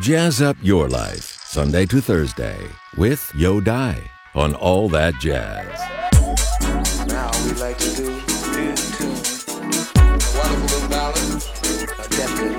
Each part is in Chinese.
Jazz up your life, Sunday to Thursday, with Yo Dai on All That Jazz. Now we like to do tune. A wonderful little ballad. A definitely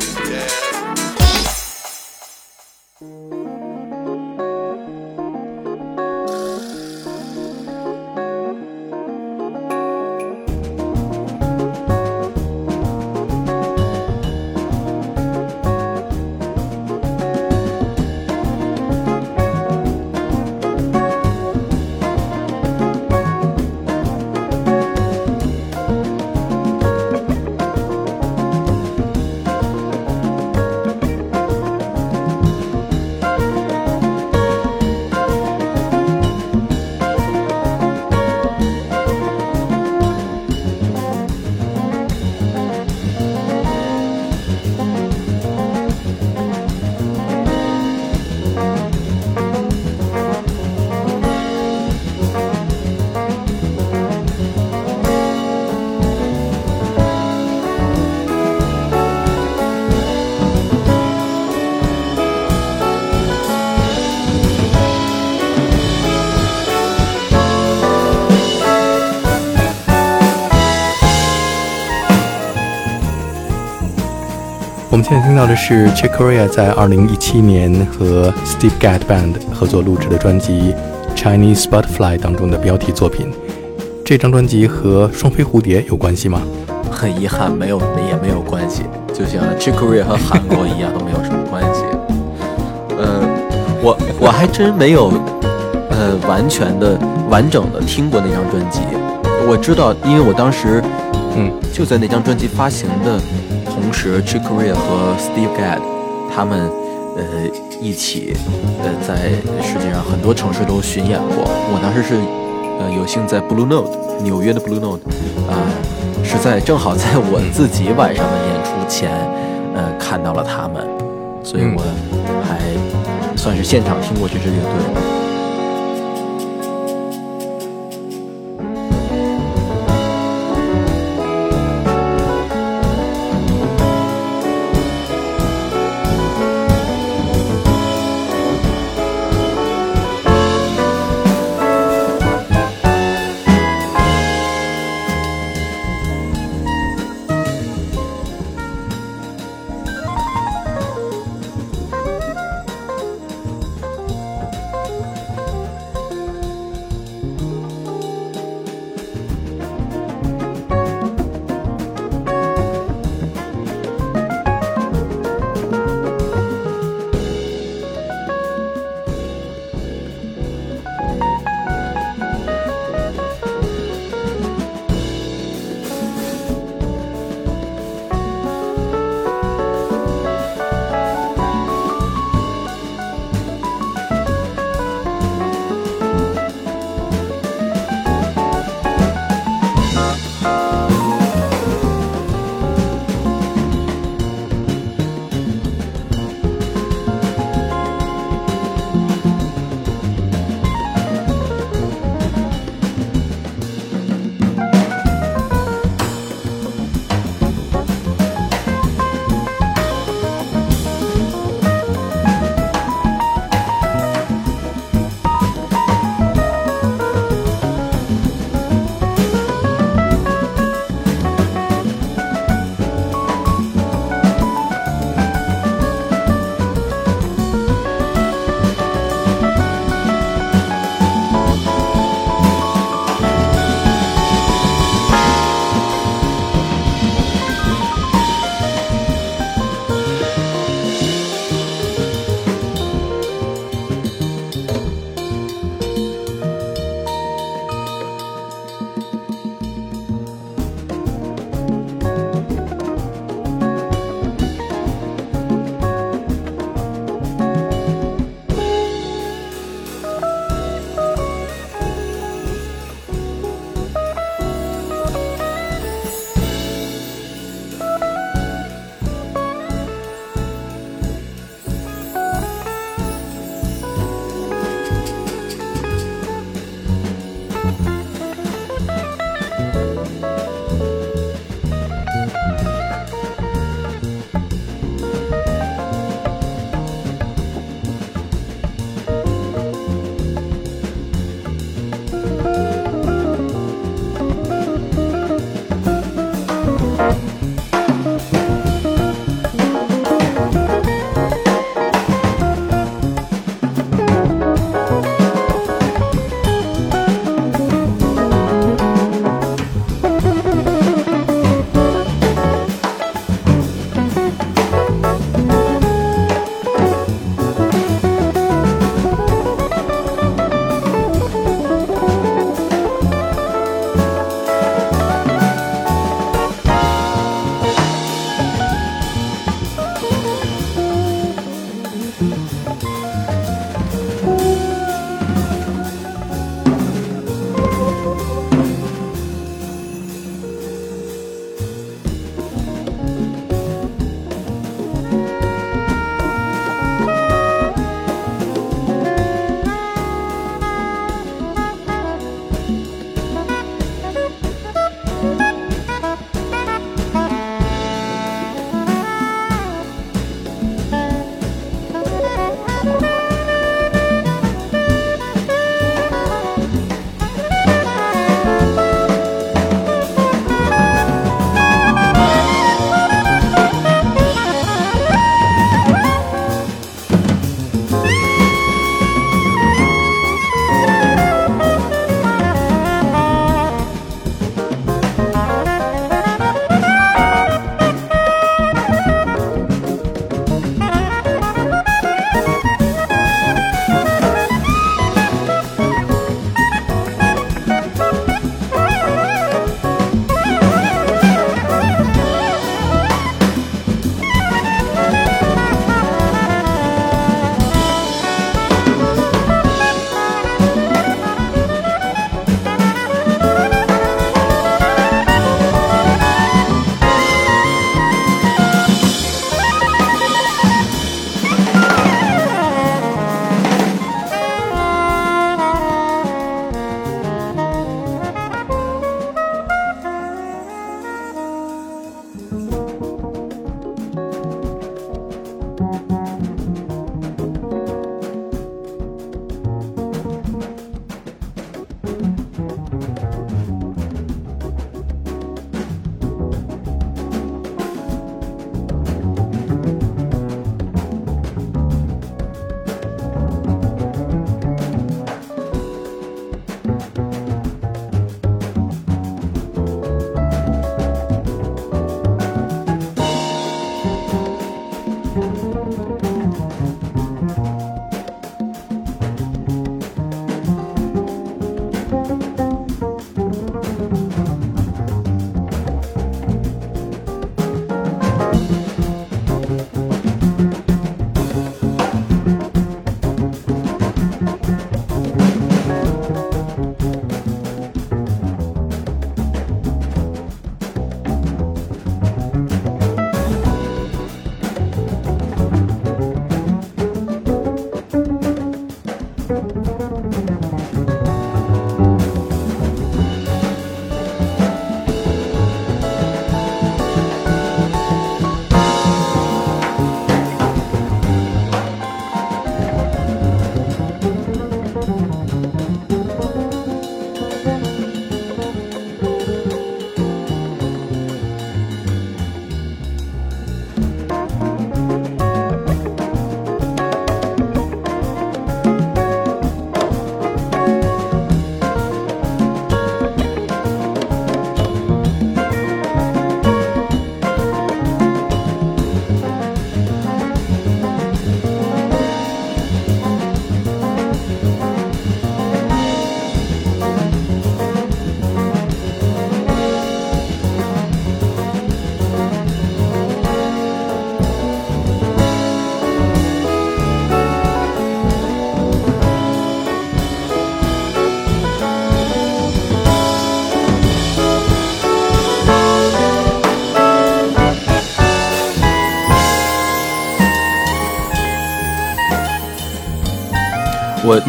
现在听到的是 Chick Corea 在2017年和 Steve Gadd Band 合作录制的专辑《Chinese Butterfly》当中的标题作品。这张专辑和双飞蝴蝶有关系吗？很遗憾，没有也没有关系，就像 Chick Corea 和韩国一样，都没有什么关系。呃，我我还真没有，呃，完全的、完整的听过那张专辑。我知道，因为我当时，嗯，就在那张专辑发行的同时，Chick Corea 和 Steve Gadd 他们，呃，一起，呃，在世界上很多城市都巡演过。我当时是，呃，有幸在 Blue Note 纽约的 Blue Note，啊、是在正好在我自己晚上的演出前，呃，看到了他们，所以我还算是现场听过这支乐队。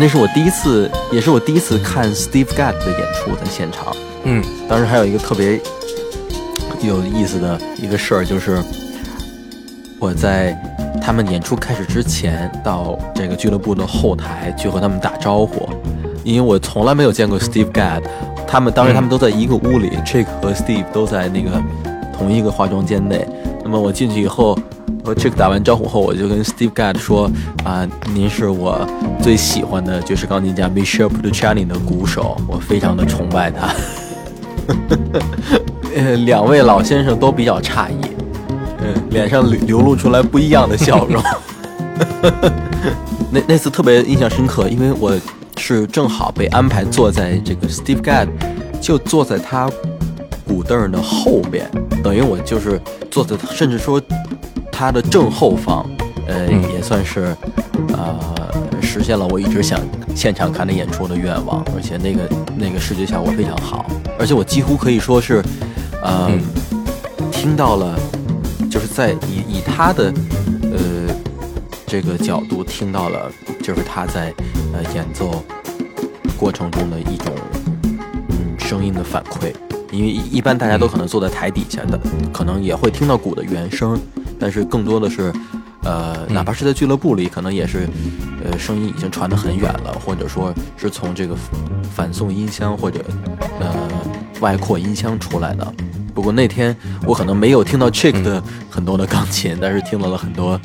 那是我第一次，也是我第一次看 Steve Gadd 的演出，在现场。嗯，当时还有一个特别有意思的一个事儿，就是我在他们演出开始之前，到这个俱乐部的后台去和他们打招呼，因为我从来没有见过 Steve Gadd。他们当时他们都在一个屋里，Chick 和 Steve 都在那个同一个化妆间内。那么我进去以后。和 Chick 打完招呼后，我就跟 Steve Gadd 说：“啊，您是我最喜欢的爵士钢琴家 Michel Petrucciani 的鼓手，我非常的崇拜他。”呃，两位老先生都比较诧异，嗯，脸上流流露出来不一样的笑容。那那次特别印象深刻，因为我是正好被安排坐在这个 Steve Gadd，就坐在他鼓凳的后边，等于我就是坐在，甚至说。他的正后方，呃，也算是，呃，实现了我一直想现场看的演出的愿望，而且那个那个视觉效果非常好，而且我几乎可以说是，呃，听到了，就是在以以他的呃这个角度听到了，就是他在呃演奏过程中的一种嗯声音的反馈，因为一般大家都可能坐在台底下的，可能也会听到鼓的原声。但是更多的是，呃，哪怕是在俱乐部里，可能也是，呃，声音已经传得很远了，或者说是从这个反送音箱或者呃外扩音箱出来的。不过那天我可能没有听到 Chick 的很多的钢琴，但是听到了很多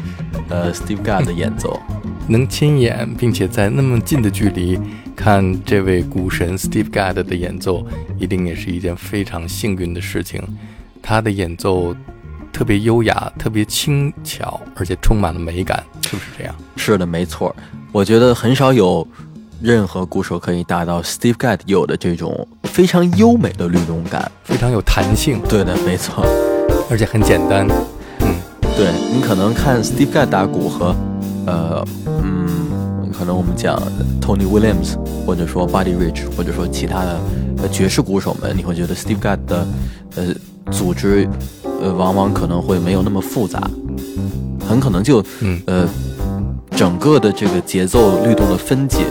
呃 Steve Gadd 的演奏。能亲眼并且在那么近的距离看这位股神 Steve Gadd 的演奏，一定也是一件非常幸运的事情。他的演奏。特别优雅，特别轻巧，而且充满了美感，是不是这样？是的，没错。我觉得很少有任何鼓手可以达到 Steve Gadd 有的这种非常优美的律动感，非常有弹性。对的，没错，而且很简单。嗯，对你可能看 Steve Gadd 打鼓和，呃，嗯，可能我们讲 Tony Williams，或者说 Buddy Rich，或者说其他的爵士鼓手们，你会觉得 Steve Gadd 的，呃，组织，呃，往往可能会没有那么复杂，很可能就，呃，整个的这个节奏律动的分解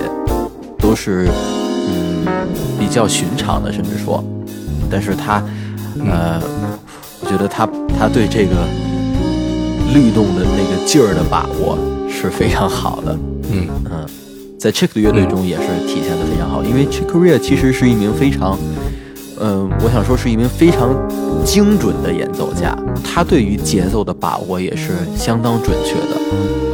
都是，嗯，比较寻常的，甚至说，但是他，呃，我觉得他他对这个律动的那个劲儿的把握是非常好的，嗯。嗯，在 Chick 乐队中也是体现的非常好，因为 Chick Ray 其实是一名非常，嗯，我想说是一名非常。精准的演奏家他对于节奏的把握也是相当准确的。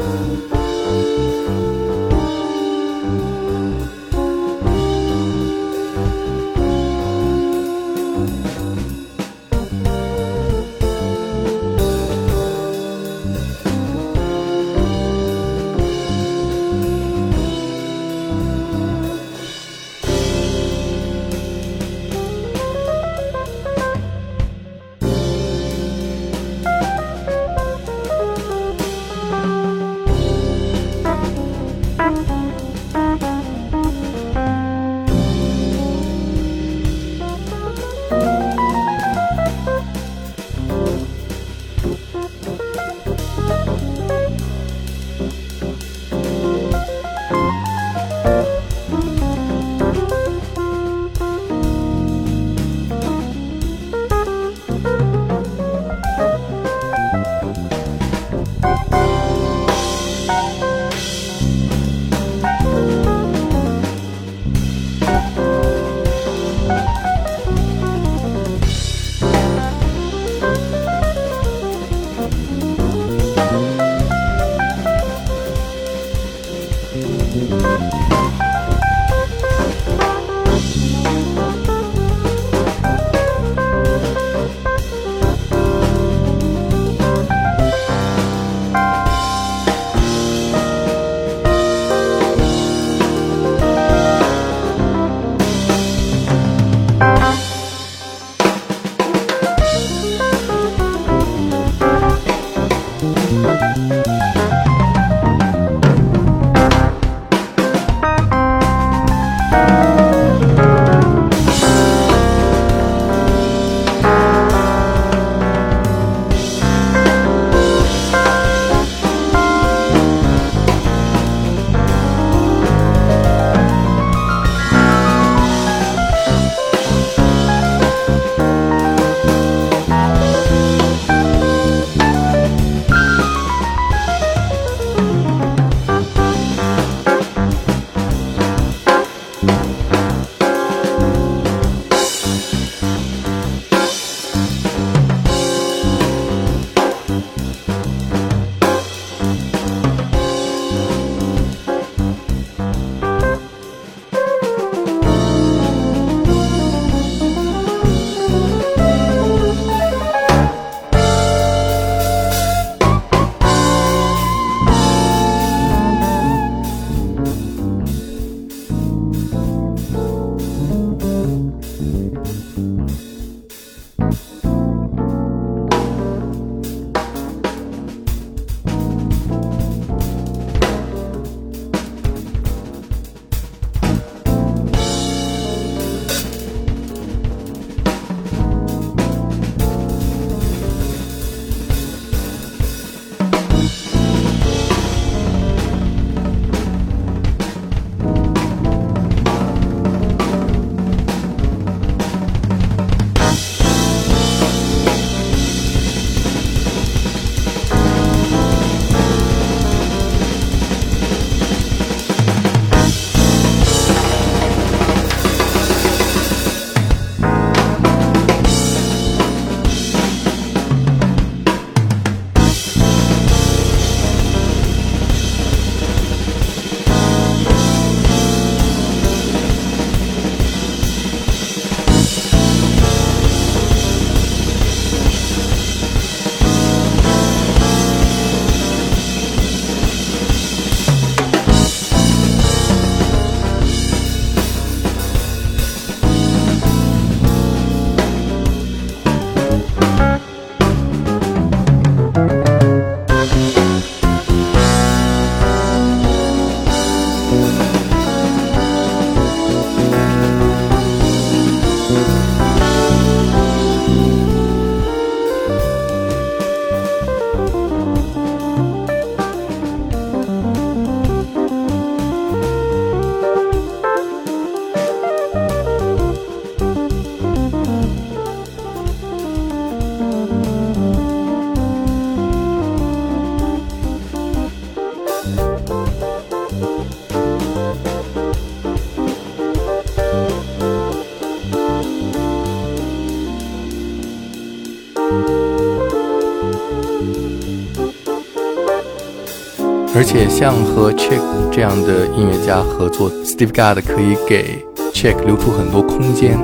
而且像和 Chick 这样的音乐家合作，Steve Gadd 可以给 Chick 留出很多空间。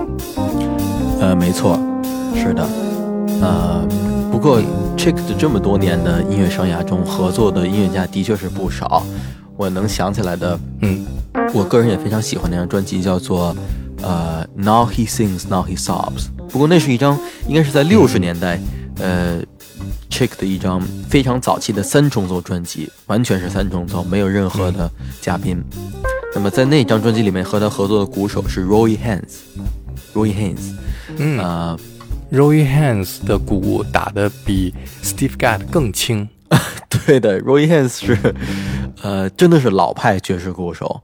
呃，没错，是的。呃，不过 Chick 的这么多年的音乐生涯中，合作的音乐家的确是不少。我能想起来的，嗯，我个人也非常喜欢那张专辑，叫做呃 Now He Sings Now He Sobs。不过那是一张应该是在六十年代，呃。Chick 的一张非常早期的三重奏专辑，完全是三重奏，没有任何的嘉宾。那么在那张专辑里面和他合作的鼓手是 Roy Haynes，Roy Haynes，嗯啊，Roy Haynes 的鼓打得比 Steve Gadd 更轻。对的，Roy Haynes 是，呃，真的是老派爵士鼓手。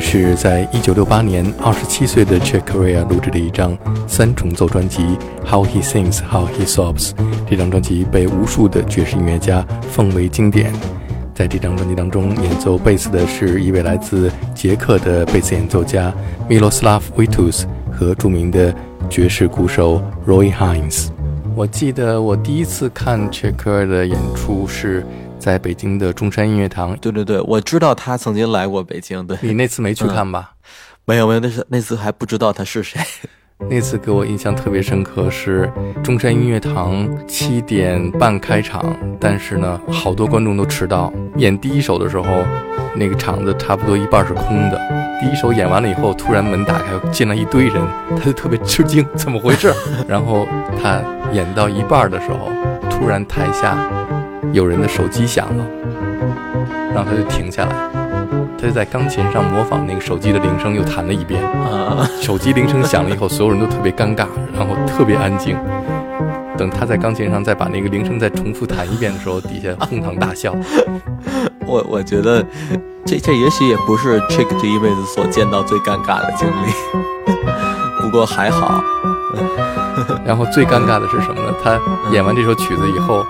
是在一九六八年二十七岁的 Chick Corea 录制的一张三重奏专辑《How He Sings, How He Sobs》。这张专辑被无数的爵士音乐家奉为经典。在这张专辑当中，演奏贝斯的是一位来自捷克的贝斯演奏家 Miloslav Vitus 和著名的爵士鼓手 Roy Hines。我记得我第一次看 Chick Corea 的演出是。在北京的中山音乐堂，对对对，我知道他曾经来过北京。对你那次没去看吧？没有没有，那是那次还不知道他是谁。那次给我印象特别深刻，是中山音乐堂七点半开场，但是呢，好多观众都迟到。演第一首的时候，那个场子差不多一半是空的。第一首演完了以后，突然门打开，进来一堆人，他就特别吃惊，怎么回事？然后他演到一半的时候，突然台下。有人的手机响了，然后他就停下来，他就在钢琴上模仿那个手机的铃声，又弹了一遍。啊，手机铃声响了以后，所有人都特别尴尬，然后特别安静。等他在钢琴上再把那个铃声再重复弹一遍的时候，底下哄堂大笑。我我觉得，这这也许也不是 Chick 这一辈子所见到最尴尬的经历，不过还好。然后最尴尬的是什么呢？他演完这首曲子以后，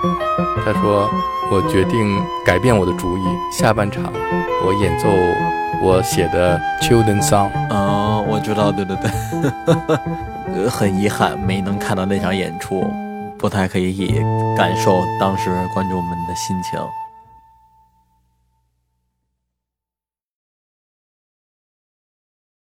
他说：“我决定改变我的主意，下半场我演奏我写的 Children Song。”哦，我知道，对对对，很遗憾没能看到那场演出，不太可以感受当时观众们的心情。